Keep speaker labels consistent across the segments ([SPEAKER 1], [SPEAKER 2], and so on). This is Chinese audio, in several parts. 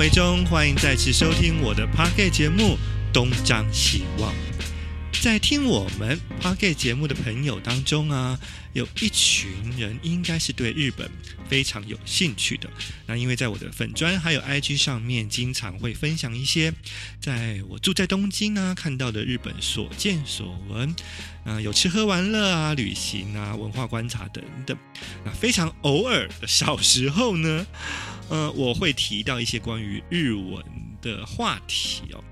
[SPEAKER 1] 我是张维中，欢迎再次收听我的 Podcast 节目《东张西望》。在听我们 Podcast 节目的朋友当中啊，有一群人应该是对日本非常有兴趣的。那因为在我的粉专还有 IG 上面，经常会分享一些在我住在东京呢看到的日本所见所闻，啊，有吃喝玩乐啊，旅行啊，文化观察等等。那非常偶尔的小时候呢，呃，我会提到一些关于日文的话题哦。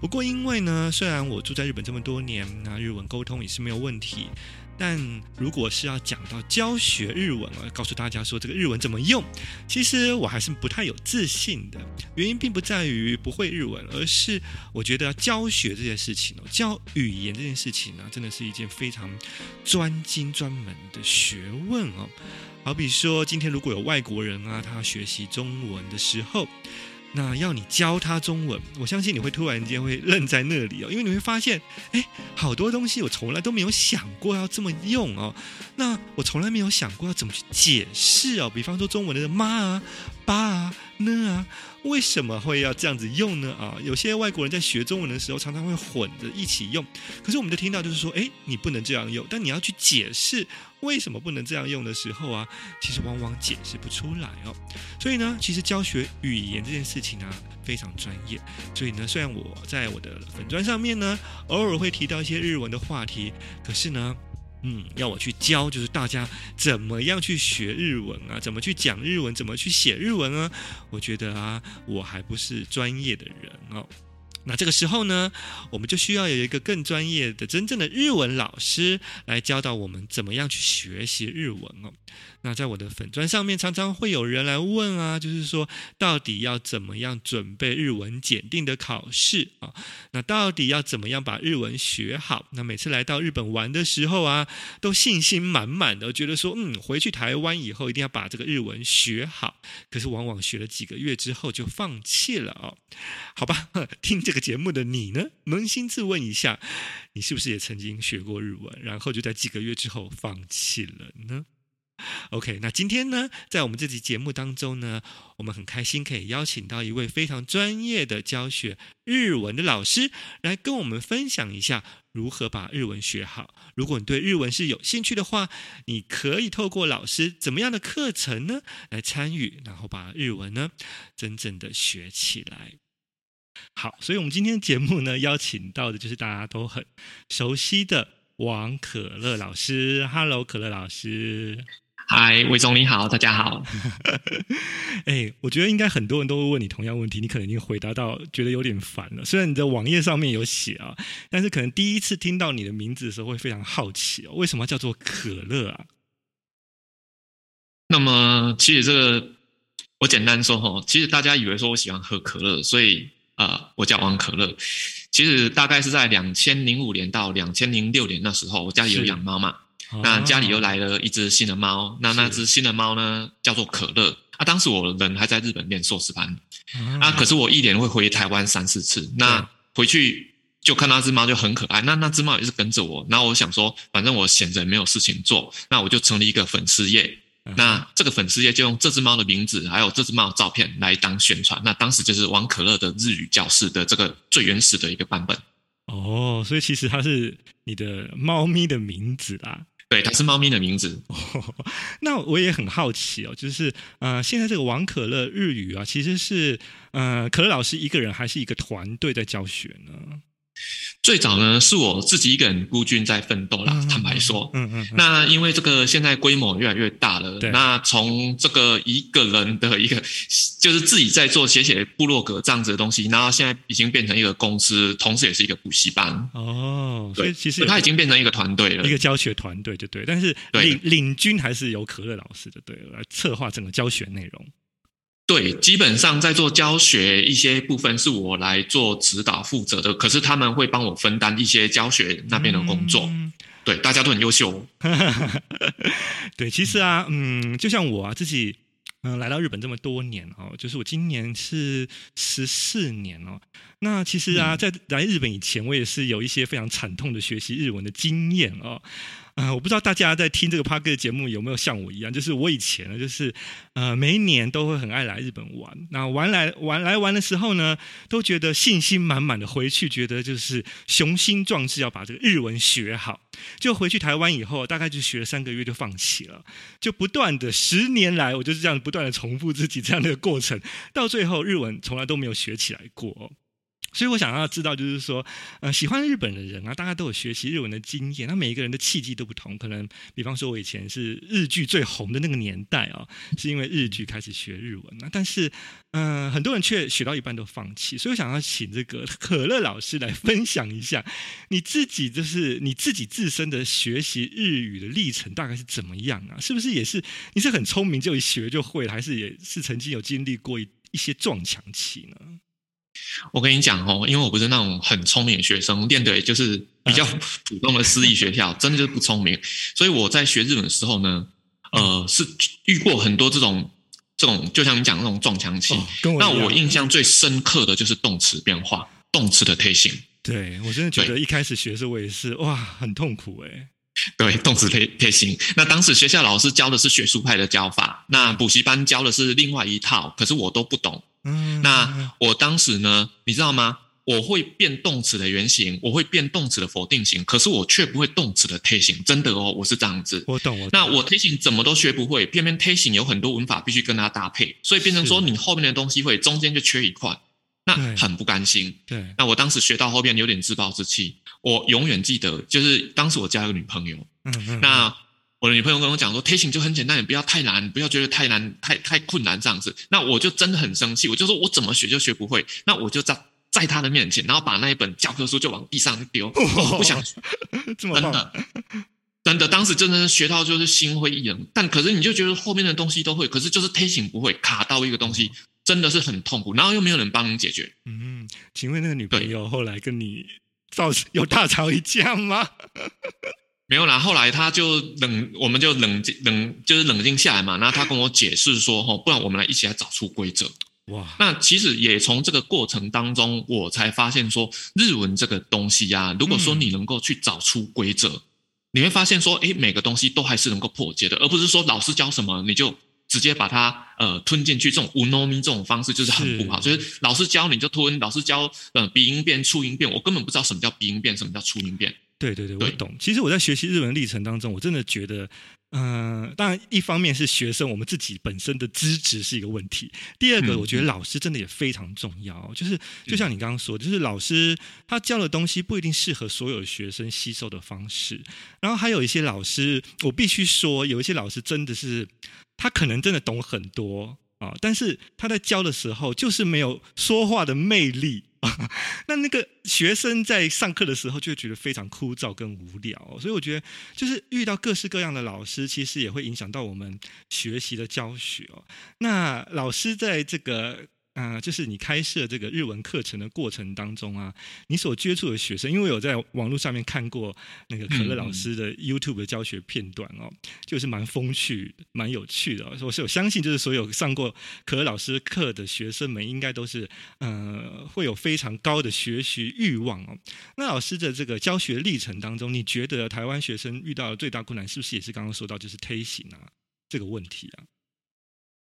[SPEAKER 1] 不过，因为呢，虽然我住在日本这么多年，那日文沟通也是没有问题。但如果是要讲到教学日文啊，告诉大家说这个日文怎么用，其实我还是不太有自信的。原因并不在于不会日文，而是我觉得教学这件事情哦，教语言这件事情呢，真的是一件非常专精专门的学问哦。好比说，今天如果有外国人啊，他学习中文的时候。那要你教他中文，我相信你会突然间会愣在那里哦，因为你会发现，哎，好多东西我从来都没有想过要这么用哦。那我从来没有想过要怎么去解释哦。比方说中文的妈啊、爸、呢啊。为什么会要这样子用呢？啊，有些外国人在学中文的时候，常常会混着一起用。可是我们就听到，就是说，诶，你不能这样用。但你要去解释为什么不能这样用的时候啊，其实往往解释不出来哦。所以呢，其实教学语言这件事情啊，非常专业。所以呢，虽然我在我的粉专上面呢，偶尔会提到一些日文的话题，可是呢。嗯，要我去教，就是大家怎么样去学日文啊，怎么去讲日文，怎么去写日文啊？我觉得啊，我还不是专业的人哦。那这个时候呢，我们就需要有一个更专业的、真正的日文老师来教导我们怎么样去学习日文哦。那在我的粉专上面，常常会有人来问啊，就是说到底要怎么样准备日文检定的考试啊？那到底要怎么样把日文学好？那每次来到日本玩的时候啊，都信心满满的，觉得说，嗯，回去台湾以后一定要把这个日文学好。可是往往学了几个月之后就放弃了哦。好吧，听这个节目的你呢，扪心自问一下，你是不是也曾经学过日文，然后就在几个月之后放弃了呢？OK，那今天呢，在我们这期节目当中呢，我们很开心可以邀请到一位非常专业的教学日文的老师，来跟我们分享一下如何把日文学好。如果你对日文是有兴趣的话，你可以透过老师怎么样的课程呢，来参与，然后把日文呢真正的学起来。好，所以我们今天节目呢，邀请到的就是大家都很熟悉的王可乐老师。Hello，可乐老师。
[SPEAKER 2] 嗨，魏总你好，大家好。
[SPEAKER 1] 哎，我觉得应该很多人都会问你同样问题，你可能已经回答到觉得有点烦了。虽然你的网页上面有写啊，但是可能第一次听到你的名字的时候会非常好奇哦，为什么叫做可乐啊？
[SPEAKER 2] 那么其实这个我简单说哈，其实大家以为说我喜欢喝可乐，所以啊、呃，我叫王可乐。其实大概是在两千零五年到两千零六年那时候，我家里有养猫嘛。那家里又来了一只新的猫，那那只新的猫呢，叫做可乐。啊，当时我人还在日本念硕士班，啊，可是我一年会回台湾三四次。那回去就看那只猫就很可爱，那那只猫也是跟着我。然后我想说，反正我闲着没有事情做，那我就成立一个粉丝页。那这个粉丝页就用这只猫的名字，还有这只猫的照片来当宣传。那当时就是王可乐的日语教室的这个最原始的一个版本。
[SPEAKER 1] 哦，所以其实它是你的猫咪的名字啦。
[SPEAKER 2] 对，它是猫咪的名字。
[SPEAKER 1] 哦，那我也很好奇哦，就是呃，现在这个王可乐日语啊，其实是呃，可乐老师一个人还是一个团队在教学呢？
[SPEAKER 2] 最早呢，是我自己一个人孤军在奋斗啦。嗯、坦白说，嗯嗯，嗯，那因为这个现在规模越来越大了，对，那从这个一个人的一个，就是自己在做写写部落格这样子的东西，然后现在已经变成一个公司，同时也是一个补习班。哦，所以其实他已经变成一个团队了，
[SPEAKER 1] 一个教学团队就对，但是领领军还是由可乐老师的对来策划整个教学内容。
[SPEAKER 2] 对，基本上在做教学一些部分是我来做指导负责的，可是他们会帮我分担一些教学那边的工作。嗯、对，大家都很优秀。
[SPEAKER 1] 对，其实啊，嗯，就像我啊自己，嗯、呃，来到日本这么多年哦，就是我今年是十四年哦。那其实啊，在来日本以前，我也是有一些非常惨痛的学习日文的经验哦。呃，我不知道大家在听这个 Podcast 节目有没有像我一样，就是我以前呢，就是呃，每一年都会很爱来日本玩。那玩来玩来玩的时候呢，都觉得信心满满的回去，觉得就是雄心壮志要把这个日文学好。就回去台湾以后，大概就学了三个月就放弃了，就不断的十年来，我就是这样不断的重复自己这样的过程，到最后日文从来都没有学起来过。所以我想要知道，就是说，呃，喜欢日本的人啊，大家都有学习日文的经验。那每一个人的契机都不同，可能比方说，我以前是日剧最红的那个年代啊，是因为日剧开始学日文那。但是，嗯、很多人却学到一半都放弃。所以我想要请这个可乐老师来分享一下，你自己就是你自己自身的学习日语的历程大概是怎么样啊？是不是也是你是很聪明就一学就会了，还是也是曾经有经历过一一些撞墙期呢？
[SPEAKER 2] 我跟你讲哦，因为我不是那种很聪明的学生，练的也就是比较 普通的私立学校，真的就是不聪明。所以我在学日本的时候呢，呃，是遇过很多这种这种，就像你讲的那种撞墙期。哦、我那我印象最深刻的就是动词变化，动词的推行。
[SPEAKER 1] 对，我真的觉得一开始学的时候我也是哇，很痛苦哎。
[SPEAKER 2] 对，动词推推行。那当时学校老师教的是学术派的教法，那补习班教的是另外一套，可是我都不懂。嗯，那我当时呢，你知道吗？我会变动词的原型，我会变动词的否定型，可是我却不会动词的推形。真的哦，我是这样子。
[SPEAKER 1] 我懂，我懂。
[SPEAKER 2] 那我推形怎么都学不会，偏偏推形有很多文法必须跟它搭配，所以变成说你后面的东西会中间就缺一块，那很不甘心。对。对，那我当时学到后边有点自暴自弃。我永远记得，就是当时我交一个女朋友，嗯嗯，那。我的女朋友跟我讲说，推行就很简单，你不要太难，不要觉得太难、太太困难这样子。那我就真的很生气，我就说我怎么学就学不会。那我就在在他的面前，然后把那一本教科书就往地上丢，我、哦、不想学。真的，真的，当时真的是学到就是心灰意冷。但可是你就觉得后面的东西都会，可是就是推行不会，卡到一个东西，真的是很痛苦。然后又没有人帮你解决。
[SPEAKER 1] 嗯，请问那个女朋友后来跟你造有大吵一架吗？
[SPEAKER 2] 没有啦，后来他就冷，我们就冷静冷，就是冷静下来嘛。然后他跟我解释说，哈，不然我们来一起来找出规则。哇，那其实也从这个过程当中，我才发现说，日文这个东西呀、啊，如果说你能够去找出规则，嗯、你会发现说，诶，每个东西都还是能够破解的，而不是说老师教什么你就直接把它呃吞进去。这种无 no mi 这种方式就是很不好，是就是老师教你就吞，老师教呃鼻音变、促音变，我根本不知道什么叫鼻音变，什么叫促音变。
[SPEAKER 1] 对对对，我懂。其实我在学习日文历程当中，我真的觉得，嗯、呃，当然一方面是学生我们自己本身的资质是一个问题，第二个我觉得老师真的也非常重要。就是就像你刚刚说，就是老师他教的东西不一定适合所有学生吸收的方式，然后还有一些老师，我必须说，有一些老师真的是他可能真的懂很多啊，但是他在教的时候就是没有说话的魅力。那那个学生在上课的时候就觉得非常枯燥跟无聊，所以我觉得就是遇到各式各样的老师，其实也会影响到我们学习的教学哦。那老师在这个。啊、呃，就是你开设这个日文课程的过程当中啊，你所接触的学生，因为我在网络上面看过那个可乐老师的 YouTube 的教学片段哦，就是蛮风趣、蛮有趣的。我是有相信，就是所有上过可乐老师课的学生们，应该都是呃会有非常高的学习欲望哦。那老师的这个教学历程当中，你觉得台湾学生遇到的最大困难，是不是也是刚刚说到就是推行啊这个问题啊？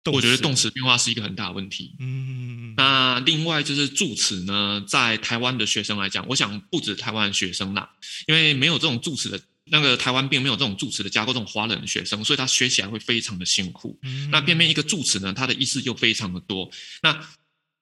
[SPEAKER 2] 我觉得动词变化是一个很大的问题。嗯，那另外就是助词呢，在台湾的学生来讲，我想不止台湾的学生啦，因为没有这种助词的，那个台湾并没有这种助词的架构这种华人的学生，所以他学起来会非常的辛苦。嗯，那偏偏一个助词呢，它的意思又非常的多。那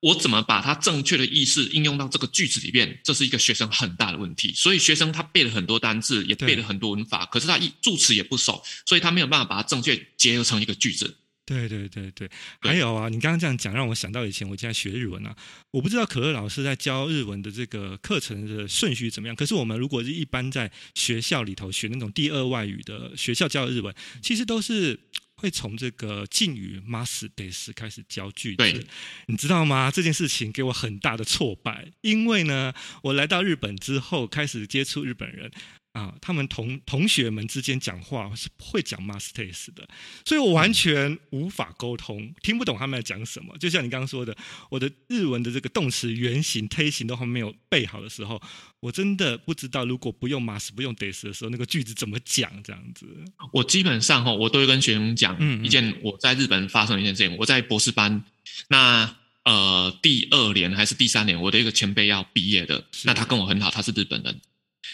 [SPEAKER 2] 我怎么把它正确的意思应用到这个句子里面？这是一个学生很大的问题。所以学生他背了很多单字，也背了很多文法，可是他一助词也不熟，所以他没有办法把它正确结合成一个句子。
[SPEAKER 1] 对对对对，还有啊，你刚刚这样讲，让我想到以前我在学日文啊。我不知道可乐老师在教日文的这个课程的顺序怎么样。可是我们如果是一般在学校里头学那种第二外语的学校教的日文，其实都是会从这个敬语 must des 开始教句子。对，你知道吗？这件事情给我很大的挫败，因为呢，我来到日本之后开始接触日本人，啊，他们同同学们之间讲话是不会讲 mastes 的，所以我完全无法沟通，听不懂他们在讲什么。就像你刚刚说的，我的日文的这个动词原形、推形都还没有背好的时候，我真的不知道如果不用 mas 不用 des 的时候，那个句子怎么讲这样子。
[SPEAKER 2] 我基本上哈，我都会跟学生讲一件我在日本发生的一件事情。我在博士班，那呃第二年还是第三年，我的一个前辈要毕业的，那他跟我很好，他是日本人。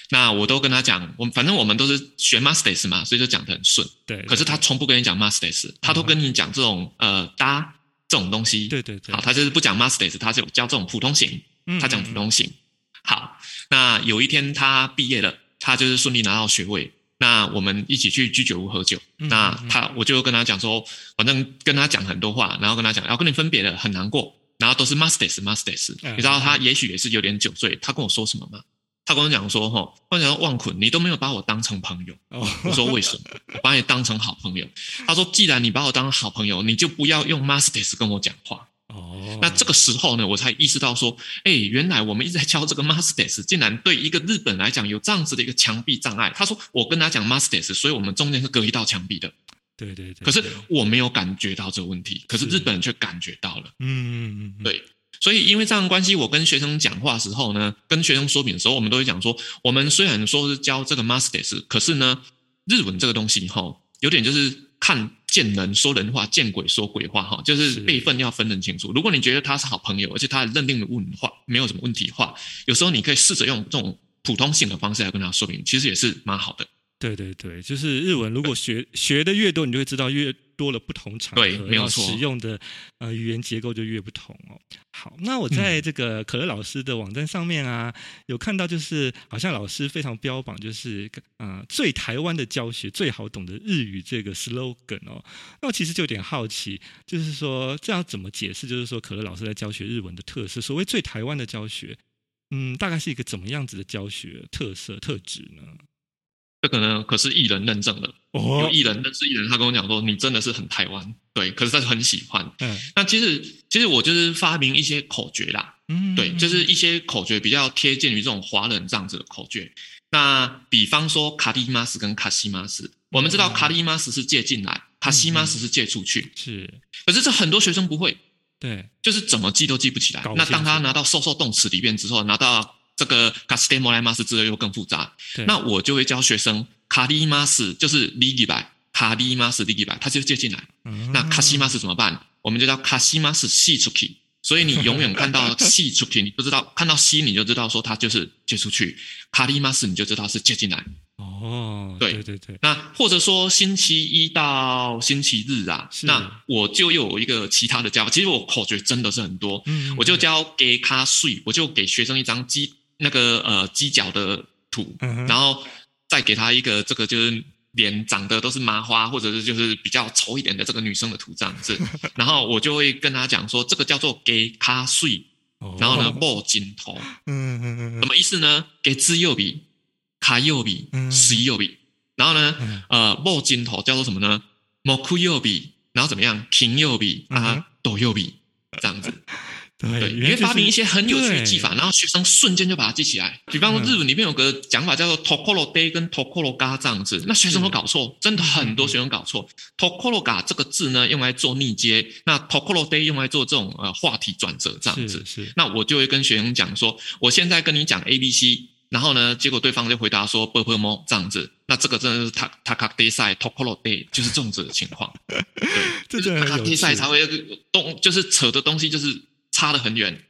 [SPEAKER 2] 那我都跟他讲，我反正我们都是学 mastes 嘛，所以就讲得很顺。
[SPEAKER 1] 对，对。
[SPEAKER 2] 可是他从不跟你讲 mastes，他都跟你讲这种呃搭这种东西。
[SPEAKER 1] 对对对。
[SPEAKER 2] 好，他就是不讲 mastes，他就教这种普通型。嗯。他讲普通型。好，那有一天他毕业了，他就是顺利拿到学位。那我们一起去居酒屋喝酒。那他我就跟他讲说，反正跟他讲很多话，然后跟他讲要跟你分别了，很难过。然后都是 mastes。你知道他也许也是有点酒醉，他跟我说什么吗？他跟我讲说：“哈，我讲旺坤，你都没有把我当成朋友。”我说：“为什么？我把你当成好朋友。”他说：“既然你把我当好朋友，你就不要用 master's 跟我讲话。”哦，那这个时候呢，我才意识到说：“哎，原来我们一直在教这个 master's，竟然对一个日本来讲有这样子的一个墙壁障碍。”他说：“我跟他讲 master's，所以我们中间是隔一道墙壁的。”
[SPEAKER 1] 对对对。
[SPEAKER 2] 可是我没有感觉到这个问题，可是日本人却感觉到了。嗯嗯嗯，对。所以，因为这样的关系，我跟学生讲话的时候呢，跟学生说明的时候，我们都会讲说，我们虽然说是教这个 masters，可是呢，日文这个东西哈，有点就是看见人说人话，见鬼说鬼话哈，就是辈分要分得清楚。如果你觉得他是好朋友，而且他认定的问话没有什么问题的话，有时候你可以试着用这种普通性的方式来跟他说明，其实也是蛮好的。
[SPEAKER 1] 对对对，就是日文，如果学学的越多，你就会知道越多了不同场合，没有错，使用的呃语言结构就越不同哦。好，那我在这个可乐老师的网站上面啊，有看到就是好像老师非常标榜就是啊、呃、最台湾的教学最好懂的日语这个 slogan 哦。那我其实就有点好奇，就是说这样怎么解释？就是说可乐老师在教学日文的特色，所谓最台湾的教学，嗯，大概是一个怎么样子的教学特色特质呢？
[SPEAKER 2] 这个呢，可是艺人认证的，哦、有艺人认识艺人，他跟我讲说，你真的是很台湾，对，可是他就很喜欢。嗯，那其实其实我就是发明一些口诀啦，嗯，对，就是一些口诀比较贴近于这种华人这样子的口诀。那比方说卡蒂马斯跟卡西马斯，我们知道卡蒂马斯是借进来，卡西马斯是借出去，是。可是这很多学生不会，对，就是怎么记都记不起来。那当他拿到受受动词里面之后，拿到。这个卡斯蒂莫莱马斯之类又更复杂，那我就会教学生卡利马斯就是利几百，卡利马斯利几百，他就借进来。嗯、那卡西马斯怎么办？我们就叫卡西马斯西出去。所以你永远看到西出去，你不知道看到西你就知道说它就是借出去，卡利马斯你就知道是借进来。哦，对对对对。那或者说星期一到星期日啊，那我就又有一个其他的教法。其实我口诀真的是很多，嗯，我就教给卡税，我就给学生一张鸡。那个呃犄角的图，然后再给他一个这个就是脸长得都是麻花，或者是就是比较丑一点的这个女生的图这样子，然后我就会跟他讲说，这个叫做给卡碎，然后呢 莫金头，嗯嗯嗯，什么意思呢？给自右笔，卡右笔，水右笔，然后呢呃莫金头叫做什么呢？莫库右笔，然后怎么样？停右笔啊，抖右笔这样子。对，你会发明一些很有趣的技法，然后学生瞬间就把它记起来。比方说日文里面有个讲法叫做 “tokoro de” 跟 “tokoro ga” 这样子，那学生都搞错，真的很多学生搞错。“tokoro ga” 这个字呢，用来做逆接，那 “tokoro de” 用来做这种呃话题转折这样子。是，是。那我就会跟学生讲说，我现在跟你讲 A B C，然后呢，结果对方就回答说 “purple” 这样子，那这个真的是 “ta taka de sai tokoro de” 就是这种子的情况。对，就是 “taka de sai” 才会动，就是扯的东西就是。差得很远，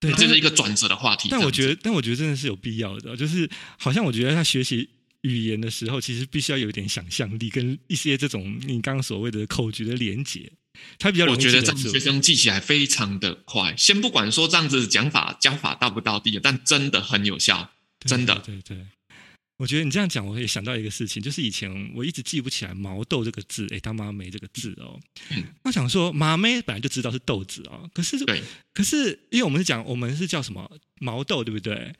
[SPEAKER 2] 对，这是一个转折的话题。但我觉得，
[SPEAKER 1] 但我觉得真的是有必要的，就是好像我觉得他学习语言的时候，其实必须要有一点想象力，跟一些这种你刚刚所谓的口诀的连接，他比较容易。我觉得这
[SPEAKER 2] 样学生记起来非常的快。先不管说这样子讲法教法到不到地，但真的很有效，真的。
[SPEAKER 1] 对对，对。我觉得你这样讲，我也想到一个事情，就是以前我一直记不起来“毛豆”这个字，哎，他妈没这个字哦。嗯、我想说，马妹本来就知道是豆子哦，可是，可是因为我们是讲，我们是叫什么毛豆，对不对？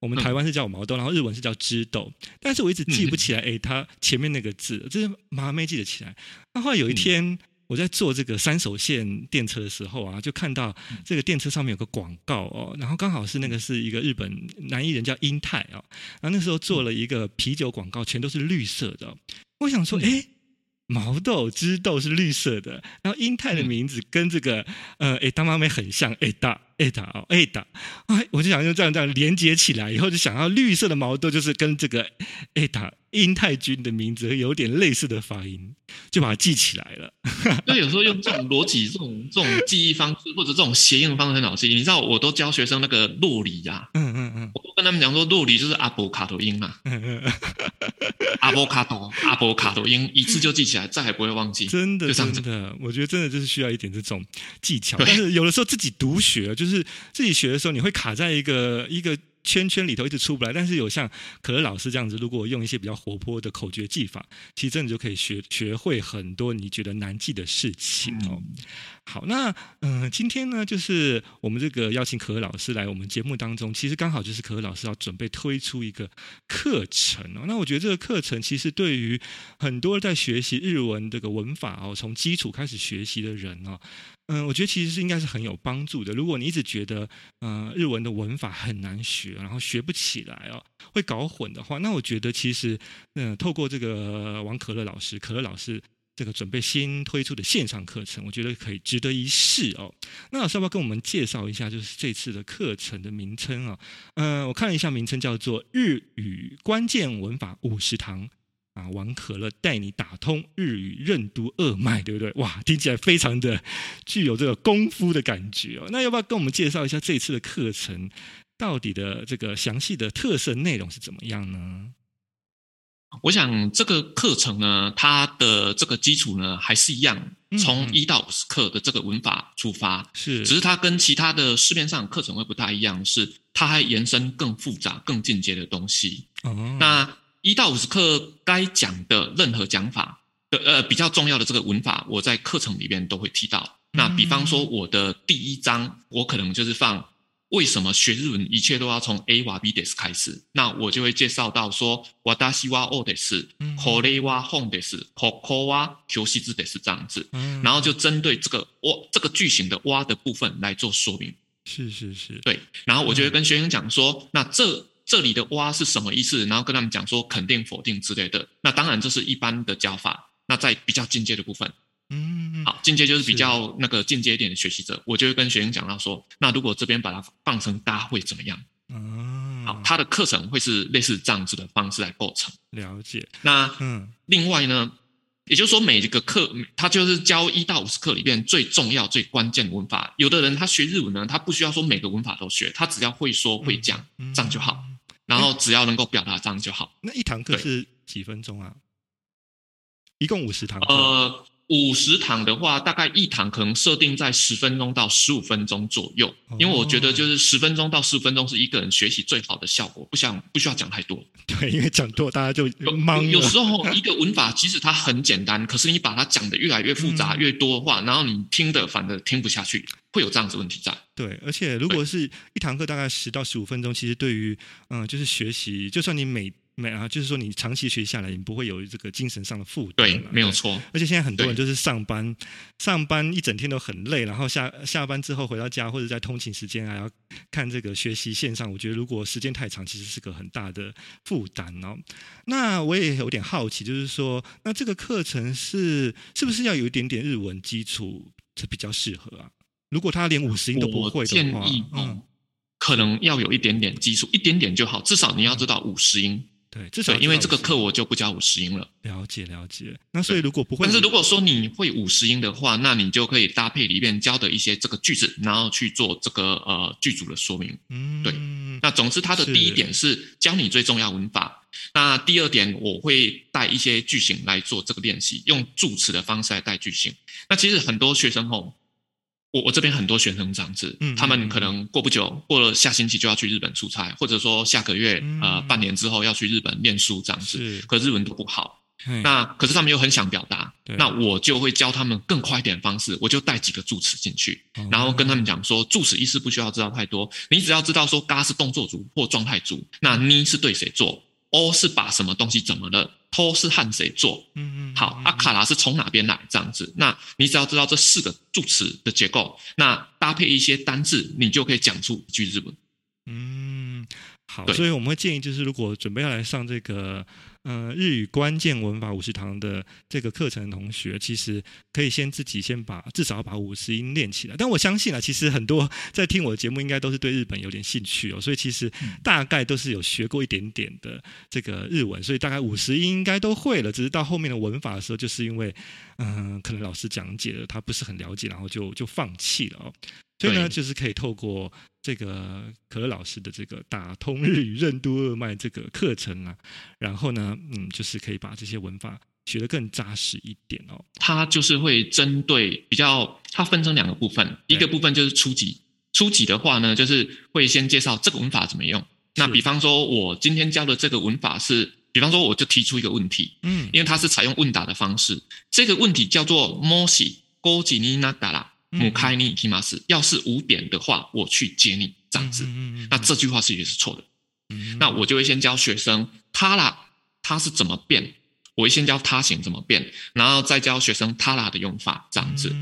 [SPEAKER 1] 我们台湾是叫毛豆，然后日文是叫枝豆，但是我一直记不起来，哎，它前面那个字，就是麻妹记得起来。那后来有一天，我在坐这个三手线电车的时候啊，就看到这个电车上面有个广告哦，然后刚好是那个是一个日本男艺人叫英泰啊，然后那时候做了一个啤酒广告，全都是绿色的。我想说，哎。毛豆汁豆是绿色的，然后英泰的名字跟这个、嗯、呃哎大妈妹很像，哎大哎大哦艾达，哎我就想用这样这样连接起来，以后就想要绿色的毛豆就是跟这个艾达英泰君的名字有点类似的发音，就把它记起来了。
[SPEAKER 2] 对，有时候用这种逻辑、这种这种记忆方式或者这种谐音方式很好记。你知道，我都教学生那个洛里呀，嗯嗯嗯，我都跟他们讲说，洛里就是阿波卡多音嘛。嗯嗯阿波卡多，阿波卡多音一次就记起来，再也不会忘记。
[SPEAKER 1] 真的，真的，我觉得真的就是需要一点这种技巧。但是有的时候自己独学，就是是自己学的时候，你会卡在一个一个。圈圈里头一直出不来，但是有像可乐老师这样子，如果用一些比较活泼的口诀技法，其实真的就可以学学会很多你觉得难记的事情哦。嗯、好，那嗯、呃，今天呢，就是我们这个邀请可乐老师来我们节目当中，其实刚好就是可乐老师要准备推出一个课程哦。那我觉得这个课程其实对于很多在学习日文这个文法哦，从基础开始学习的人哦。嗯，我觉得其实是应该是很有帮助的。如果你一直觉得，呃，日文的文法很难学，然后学不起来哦，会搞混的话，那我觉得其实，嗯，透过这个王可乐老师，可乐老师这个准备新推出的线上课程，我觉得可以值得一试哦。那老师要不要跟我们介绍一下，就是这次的课程的名称啊？嗯，我看了一下名称，叫做《日语关键文法五十堂》。啊，王可乐带你打通日语认读二脉，对不对？哇，听起来非常的具有这个功夫的感觉哦。那要不要跟我们介绍一下这次的课程到底的这个详细的特色内容是怎么样呢？
[SPEAKER 2] 我想这个课程呢，它的这个基础呢还是一样，从一到五十课的这个文法出发，是，只是它跟其他的市面上课程会不太一样，是它还延伸更复杂、更进阶的东西。哦，那。一到五十课该讲的任何讲法的呃比较重要的这个文法，我在课程里边都会提到。那比方说我的第一章，我可能就是放为什么学日文一切都要从 A 哇 B です开始，那我就会介绍到说私はおです，これは本です，ここは教室です这样子，然后就针对这个哇这个句型的哇的部分来做说明。
[SPEAKER 1] 是是是，
[SPEAKER 2] 对。然后我就会跟学生讲说，那这。这里的“哇”是什么意思？然后跟他们讲说肯定、否定之类的。那当然这是一般的教法。那在比较进阶的部分， 嗯，好，进阶就是比较那个进阶一点的学习者，我就会跟学生讲到说，那如果这边把它放成“大”会怎么样？嗯，好，他的课程会是类似这样子的方式来构成。
[SPEAKER 1] 了解。
[SPEAKER 2] 那嗯，另外呢？也就是说，每一个课，他就是教一到五十课里边最重要、最关键的文法。有的人他学日文呢，他不需要说每个文法都学，他只要会说会讲，这样就好。然后只要能够表达这样就好。
[SPEAKER 1] 那一堂课是几分钟啊？一共五十堂。
[SPEAKER 2] 呃。五十堂的话，大概一堂可能设定在十分钟到十五分钟左右，因为我觉得就是十分钟到十五分钟是一个人学习最好的效果，不想不需要讲太多。
[SPEAKER 1] 对，因为讲多大家就忙。
[SPEAKER 2] 有时候一个文法即使它很简单，可是你把它讲得越来越复杂越多的话，然后你听的反而听不下去，会有这样子问题在。
[SPEAKER 1] 对，而且如果是一堂课大概十到十五分钟，其实对于嗯，就是学习，就算你每没啊，就是说你长期学下来，你不会有这个精神上的负担。
[SPEAKER 2] 对，没有错。
[SPEAKER 1] 而且现在很多人就是上班，上班一整天都很累，然后下下班之后回到家或者在通勤时间还要看这个学习线上，我觉得如果时间太长，其实是个很大的负担哦。那我也有点好奇，就是说，那这个课程是是不是要有一点点日文基础才比较适合啊？如果他连五十音都不会的话，嗯，
[SPEAKER 2] 可能要有一点点基础，一点点就好，至少你要知道五十音。
[SPEAKER 1] 对，至少
[SPEAKER 2] 因为这个课我就不教五十音了。
[SPEAKER 1] 了解了解。那所以如果不会，
[SPEAKER 2] 但是如果说你会五十音的话，那你就可以搭配里面教的一些这个句子，然后去做这个呃句组的说明。嗯，对。那总之，它的第一点是教你最重要文法。那第二点，我会带一些句型来做这个练习，用助词的方式来带句型。那其实很多学生吼。我我这边很多学生这样子，嗯，他们可能过不久，过了下星期就要去日本出差，或者说下个月，嗯、呃，半年之后要去日本念书这样子，是。可日文都不好，嘿。那可是他们又很想表达，那我就会教他们更快一点的方式，我就带几个助词进去，哦、然后跟他们讲说，助词意思不需要知道太多，你只要知道说，嘎是动作组或状态组，那呢是对谁做，，O 是把什么东西怎么了？偷是和谁做，嗯嗯，好，阿卡拉是从哪边来？这样子，那你只要知道这四个助词的结构，那搭配一些单字，你就可以讲出一句日文。
[SPEAKER 1] 嗯，好，所以我们会建议，就是如果准备要来上这个。呃，日语关键文法五十堂的这个课程的同学，其实可以先自己先把至少要把五十音练起来。但我相信啊，其实很多 在听我的节目，应该都是对日本有点兴趣哦，所以其实大概都是有学过一点点的这个日文，所以大概五十音应该都会了。只是到后面的文法的时候，就是因为嗯、呃，可能老师讲解了，他不是很了解，然后就就放弃了哦。所以呢，就是可以透过这个可乐老师的这个打通日语任督二脉这个课程啊，然后呢，嗯，就是可以把这些文法学得更扎实一点哦。
[SPEAKER 2] 它就是会针对比较，它分成两个部分，一个部分就是初级，初级的话呢，就是会先介绍这个文法怎么用。那比方说，我今天教的这个文法是，比方说，我就提出一个问题，嗯，因为它是采用问答的方式，这个问题叫做もし5时になったら 嗯，母开你提马斯，要是五点的话，我去接你这样子。那这句话是也是错的。那我就会先教学生他啦，他是怎么变？我会先教他形怎么变，然后再教学生他啦的用法这样子。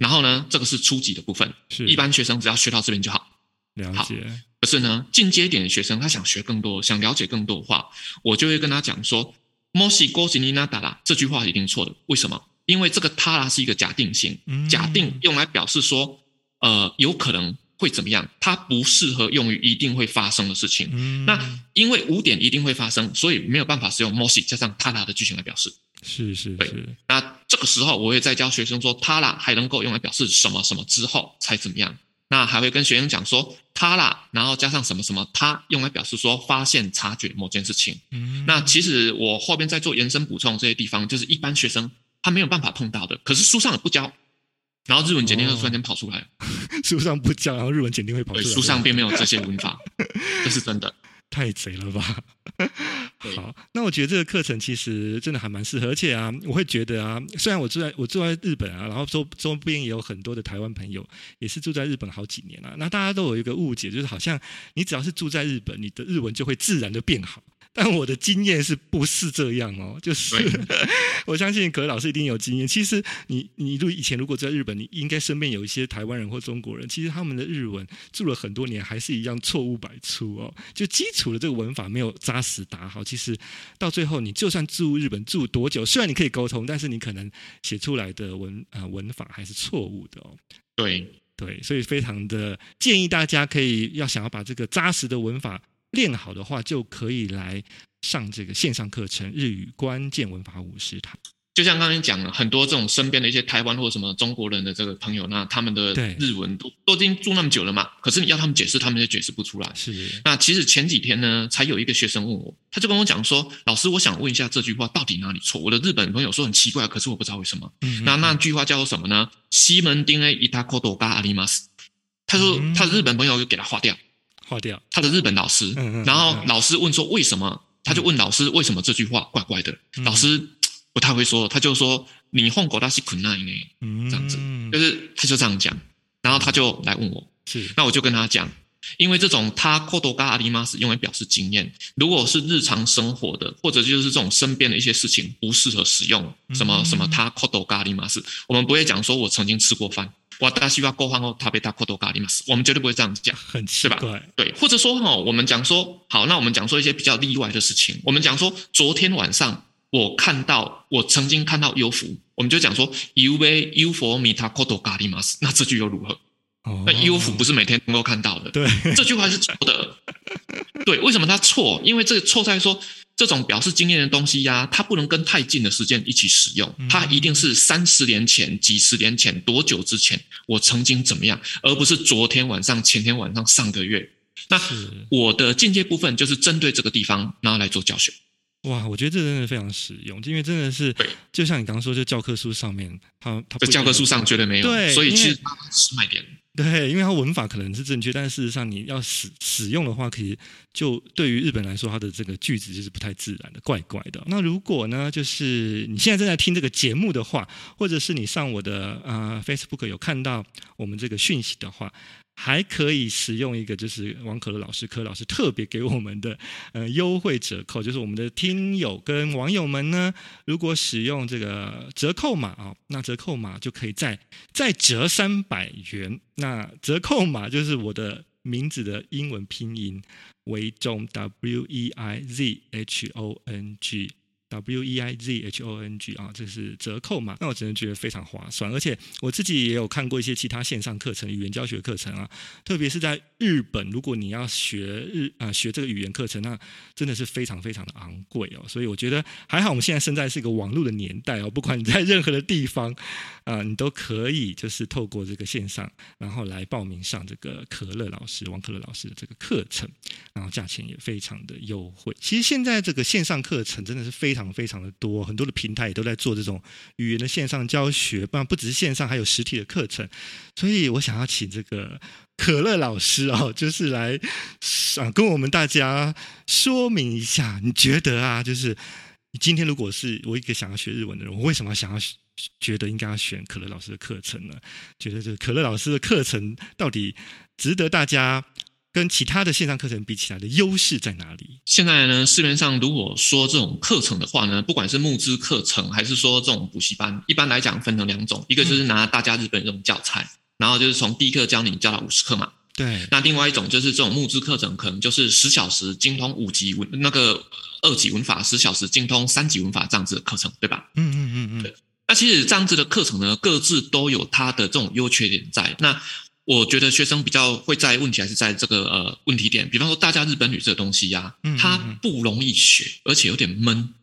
[SPEAKER 2] 然后呢，这个是初级的部分，一般学生只要学到这边就好。
[SPEAKER 1] 了解。
[SPEAKER 2] 可是呢，进阶点的学生他想学更多，想了解更多的话，我就会跟他讲说：“もし五时になったら”这句话一定错的。为什么？ 因为这个他啦是一个假定性，假定用来表示说，呃，有可能会怎么样，它不适合用于一定会发生的事情。那因为五点一定会发生，所以没有办法使用 mosi 加上他啦的句型来表示。
[SPEAKER 1] 是是是。
[SPEAKER 2] 对。那这个时候我会再教学生说，他啦还能够用来表示什么什么之后才怎么样。那还会跟学生讲说，他啦，然后加上什么什么，他用来表示说发现察觉某件事情。那其实我后边在做延伸补充这些地方，就是一般学生。他没有办法碰到的，可是书上也不教，然后日文检定就突然间跑出来了。
[SPEAKER 1] 哦、书上不教，然后日文检定会跑出来。
[SPEAKER 2] 书上并没有这些文法，这是真的。
[SPEAKER 1] 太贼了吧！好，那我觉得这个课程其实真的还蛮适合，而且啊，我会觉得啊，虽然我住在我住在日本啊，然后周周边也有很多的台湾朋友，也是住在日本好几年了，啊，那大家都有一个误解，就是好像你只要是住在日本，你的日文就会自然的变好。但我的经验是不是这样哦？就是 我相信可老师一定有经验。其实你你如以前如果在日本，你应该身边有一些台湾人或中国人，其实他们的日文住了很多年，还是一样错误百出哦。就基础的这个文法没有扎实打好，其实到最后你就算住日本住多久，虽然你可以沟通，但是你可能写出来的文啊、呃、文法还是错误的哦。
[SPEAKER 2] 对
[SPEAKER 1] 对，所以非常的建议大家可以要想要把这个扎实的文法。练好的话，就可以来上这个线上课程《日语关键文法五十堂》。
[SPEAKER 2] 就像刚才讲了，很多这种身边的一些台湾或者什么中国人的这个朋友，那他们的日文都都已经住那么久了嘛，可是你要他们解释，他们也解释不出来。
[SPEAKER 1] 是。
[SPEAKER 2] 那其实前几天呢，才有一个学生问我，他就跟我讲说：“老师，我想问一下这句话到底哪里错？”我的日本朋友说很奇怪，可是我不知道为什么。嗯嗯。那那句话叫做什么呢？西门町的伊塔科多嘎阿里马斯。他说他的日本朋友就给他划掉。
[SPEAKER 1] 划掉。
[SPEAKER 2] 他的日本老师，然后老师问说为什么？他就问老师为什么这句话怪怪的？老师不太会说，他就说你混狗大西困难呢，这样子，就是他就这样讲，然后他就来问我，是，那我就跟他讲，因为这种他扣多嘎阿里马斯用来表示经验，如果是日常生活的，或者就是这种身边的一些事情不适合使用，什么什么他扣多嘎阿里马斯，我们不会讲说我曾经吃过饭。我大西瓜过饭后他被他扣多咖喱嘛？我们绝对不会这样子讲，
[SPEAKER 1] 很奇怪，
[SPEAKER 2] 对吧？对，或者说哈，我们讲说好，那我们讲说一些比较例外的事情。我们讲说昨天晚上我看到，我曾经看到 UFO，我们就讲说 UV UFO 米他扣多咖喱嘛？那这句又如何？哦、那 UFO 不是每天能够看到的，
[SPEAKER 1] 对，
[SPEAKER 2] 这句话是错的。对，为什么它错？因为这个错在说。这种表示经验的东西呀、啊，它不能跟太近的时间一起使用，它一定是三十年前、几十年前、多久之前我曾经怎么样，而不是昨天晚上、前天晚上、上个月。那我的进阶部分就是针对这个地方，然后来做教学。
[SPEAKER 1] 哇，我觉得这真的非常实用，因为真的是，就像你刚刚说，就教科书上面，它它
[SPEAKER 2] 教科书上绝对没有，
[SPEAKER 1] 对，
[SPEAKER 2] 所以其实它是卖点。
[SPEAKER 1] 对，因为它文法可能是正确，但事实上你要使使用的话，可以就对于日本来说，它的这个句子就是不太自然的，怪怪的。那如果呢，就是你现在正在听这个节目的话，或者是你上我的啊 Facebook 有看到我们这个讯息的话，还可以使用一个就是王可乐老师柯老师特别给我们的呃优惠折扣，就是我们的听友跟网友们呢，如果使用这个折扣码啊，那折扣码就可以再再折三百元。那折扣码就是我的名字的英文拼音为中 W E I Z H O N G。W E I Z H O N G 啊，这是折扣嘛？那我真的觉得非常划算，而且我自己也有看过一些其他线上课程、语言教学课程啊，特别是在日本，如果你要学日啊、学这个语言课程，那真的是非常非常的昂贵哦。所以我觉得还好，我们现在生在是一个网络的年代哦，不管你在任何的地方啊、你都可以就是透过这个线上，然后来报名上这个可乐老师王可乐老师的这个课程，然后价钱也非常的优惠。其实现在这个线上课程真的是非常。非常的多，很多的平台也都在做这种语言的线上教学，不然不只是线上，还有实体的课程。所以我想要请这个可乐老师哦，就是来啊跟我们大家说明一下，你觉得啊，就是你今天如果是我一个想要学日文的人，我为什么想要觉得应该要选可乐老师的课程呢？觉得这个可乐老师的课程到底值得大家？跟其他的线上课程比起来的优势在哪里？
[SPEAKER 2] 现在呢，市面上如果说这种课程的话呢，不管是募资课程还是说这种补习班，一般来讲分成两种，一个就是拿大家日本这种教材，嗯、然后就是从第一课教你教到五十课嘛。
[SPEAKER 1] 对。
[SPEAKER 2] 那另外一种就是这种募资课程，可能就是十小时精通五级文那个二级文法，十小时精通三级文法这样子的课程，对吧？
[SPEAKER 1] 嗯嗯嗯嗯。对。
[SPEAKER 2] 那其实这样子的课程呢，各自都有它的这种优缺点在。那我觉得学生比较会在问题还是在这个呃问题点，比方说大家日本语这个东西呀、啊，嗯嗯嗯它不容易学，而且有点闷。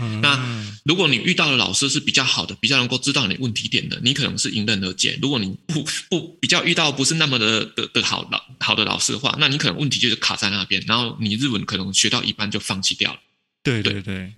[SPEAKER 2] 嗯、那如果你遇到的老师是比较好的，比较能够知道你问题点的，你可能是迎刃而解。如果你不不比较遇到不是那么的的的好老好的老师的话，那你可能问题就是卡在那边，然后你日文可能学到一半就放弃掉了。
[SPEAKER 1] 对对。
[SPEAKER 2] 对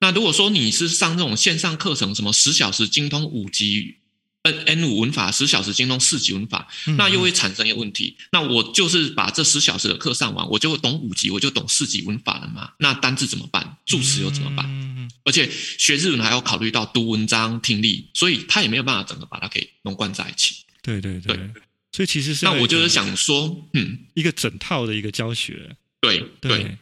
[SPEAKER 2] 那如果说你是上这种线上课程，什么十小时精通五级。N N 五文法十小时精通四级文法，那又会产生一个问题。嗯、那我就是把这十小时的课上完，我就懂五级，我就懂四级文法了嘛？那单字怎么办？助词又怎么办？嗯、而且学日文还要考虑到读文章、听力，所以他也没有办法整个把它给融贯在一起。
[SPEAKER 1] 对对对，对所以其实是
[SPEAKER 2] 那我就是想说，嗯，
[SPEAKER 1] 一个整套的一个教学。
[SPEAKER 2] 对对。对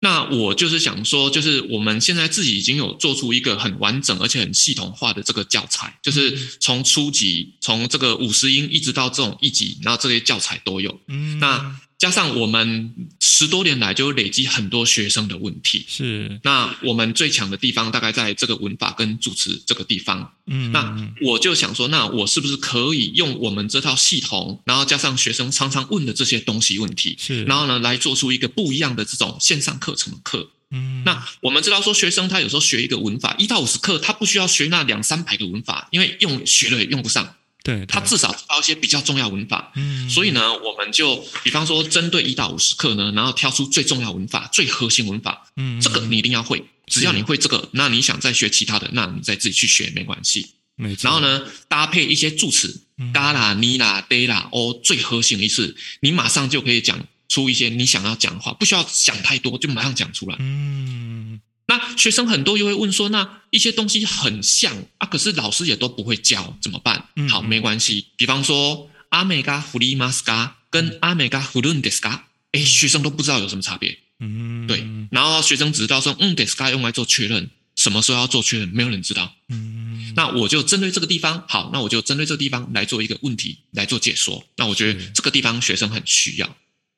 [SPEAKER 2] 那我就是想说，就是我们现在自己已经有做出一个很完整而且很系统化的这个教材，就是从初级从这个五十音一直到这种一级，然后这些教材都有。嗯，那。加上我们十多年来就累积很多学生的问题，
[SPEAKER 1] 是。
[SPEAKER 2] 那我们最强的地方大概在这个文法跟主持这个地方。嗯，那我就想说，那我是不是可以用我们这套系统，然后加上学生常常问的这些东西问题，
[SPEAKER 1] 是。
[SPEAKER 2] 然后呢，来做出一个不一样的这种线上课程的课。嗯，那我们知道说，学生他有时候学一个文法一到五十课，他不需要学那两三百个文法，因为用学了也用不上。
[SPEAKER 1] 对，
[SPEAKER 2] 他至少知道一些比较重要文法，嗯，所以呢，我们就比方说针对一到五十课呢，然后挑出最重要文法、最核心文法，嗯，这个你一定要会，只要你会这个，那你想再学其他的，那你再自己去学没关系，
[SPEAKER 1] 没错。
[SPEAKER 2] 然后呢，搭配一些助词，嘎啦、尼啦、得啦、哦，最核心的一次，你马上就可以讲出一些你想要讲的话，不需要想太多，就马上讲出来，嗯。那学生很多又会问说，那一些东西很像啊，可是老师也都不会教，怎么办？嗯、好，没关系。比方说，阿美嘎弗里马斯嘎跟阿美嘎弗伦德斯嘎，哎，学生都不知道有什么差别。嗯，对。然后学生只知道说，嗯，德斯嘎用来做确认，什么时候要做确认，没有人知道。嗯，那我就针对这个地方，好，那我就针对这个地方来做一个问题来做解说。那我觉得这个地方学生很需要。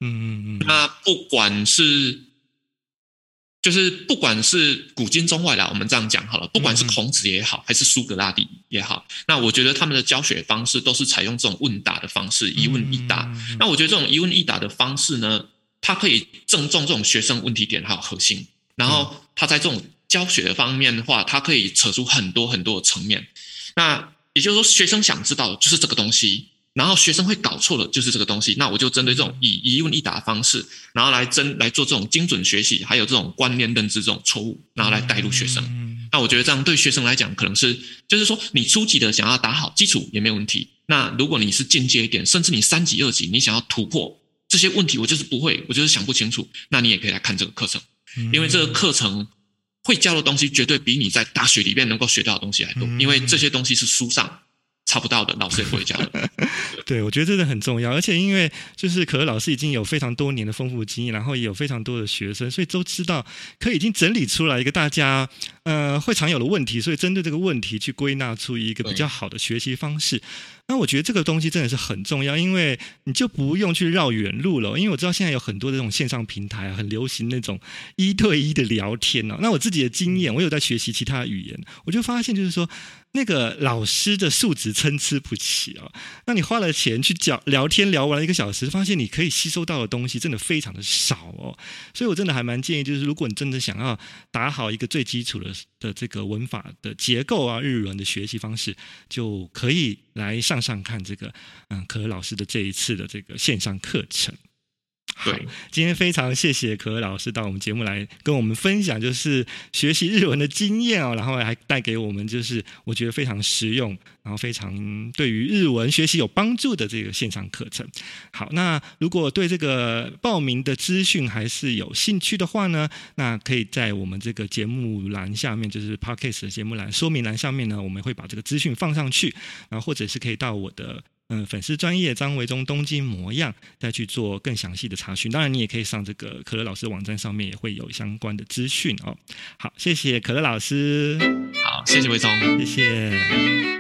[SPEAKER 2] 嗯嗯嗯。那不管是。就是不管是古今中外啦，我们这样讲好了，不管是孔子也好，还是苏格拉底也好，那我觉得他们的教学方式都是采用这种问答的方式，一问一答。那我觉得这种一问一答的方式呢，它可以正中这种学生问题点还有核心，然后他在这种教学的方面的话，它可以扯出很多很多的层面。那也就是说，学生想知道的就是这个东西。然后学生会搞错的就是这个东西，那我就针对这种以一问一答的方式，然后来针来做这种精准学习，还有这种观念认知这种错误，然后来带入学生。那我觉得这样对学生来讲，可能是就是说你初级的想要打好基础也没有问题。那如果你是进阶一点，甚至你三级、二级，你想要突破这些问题，我就是不会，我就是想不清楚，那你也可以来看这个课程，因为这个课程会教的东西绝对比你在大学里面能够学到的东西还多，因为这些东西是书上。查不到的，老师也不会教的。
[SPEAKER 1] 对，我觉得这个很重要，而且因为就是可乐老师已经有非常多年的丰富经验，然后也有非常多的学生，所以都知道可以已经整理出来一个大家呃会常有的问题，所以针对这个问题去归纳出一个比较好的学习方式。那我觉得这个东西真的是很重要，因为你就不用去绕远路了。因为我知道现在有很多这种线上平台，很流行那种一对一的聊天哦。那我自己的经验，我有在学习其他语言，我就发现就是说，那个老师的素质参差不齐啊。那你花了钱去讲聊天，聊完了一个小时，发现你可以吸收到的东西真的非常的少哦。所以我真的还蛮建议，就是如果你真的想要打好一个最基础的的这个文法的结构啊，日文的学习方式，就可以来上上看这个，嗯，可乐老师的这一次的这个线上课程。好，今天非常谢谢可乐老师到我们节目来跟我们分享，就是学习日文的经验哦，然后还带给我们就是我觉得非常实用，然后非常对于日文学习有帮助的这个线上课程。好，那如果对这个报名的资讯还是有兴趣的话呢，那可以在我们这个节目栏下面，就是 Podcast 的节目栏说明栏上面呢，我们会把这个资讯放上去，然后或者是可以到我的。嗯，粉丝专业张维忠东京模样，再去做更详细的查询。当然，你也可以上这个可乐老师网站上面，也会有相关的资讯哦。好，谢谢可乐老师。
[SPEAKER 2] 好，谢谢维中，
[SPEAKER 1] 谢谢。